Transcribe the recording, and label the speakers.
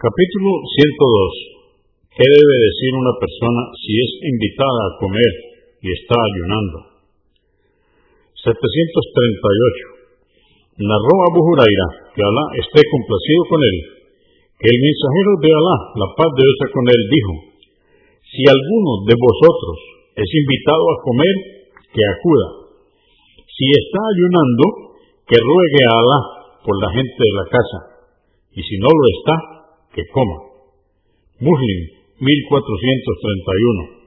Speaker 1: Capítulo 102. ¿Qué debe decir una persona si es invitada a comer y está ayunando? 738. Narró Abu Huraira, que Alá esté complacido con él, que el mensajero de Alá, la paz de Dios con él, dijo, si alguno de vosotros es invitado a comer, que acuda. Si está ayunando, que ruegue a Alá por la gente de la casa, y si no lo está, que coma. Muslim 1431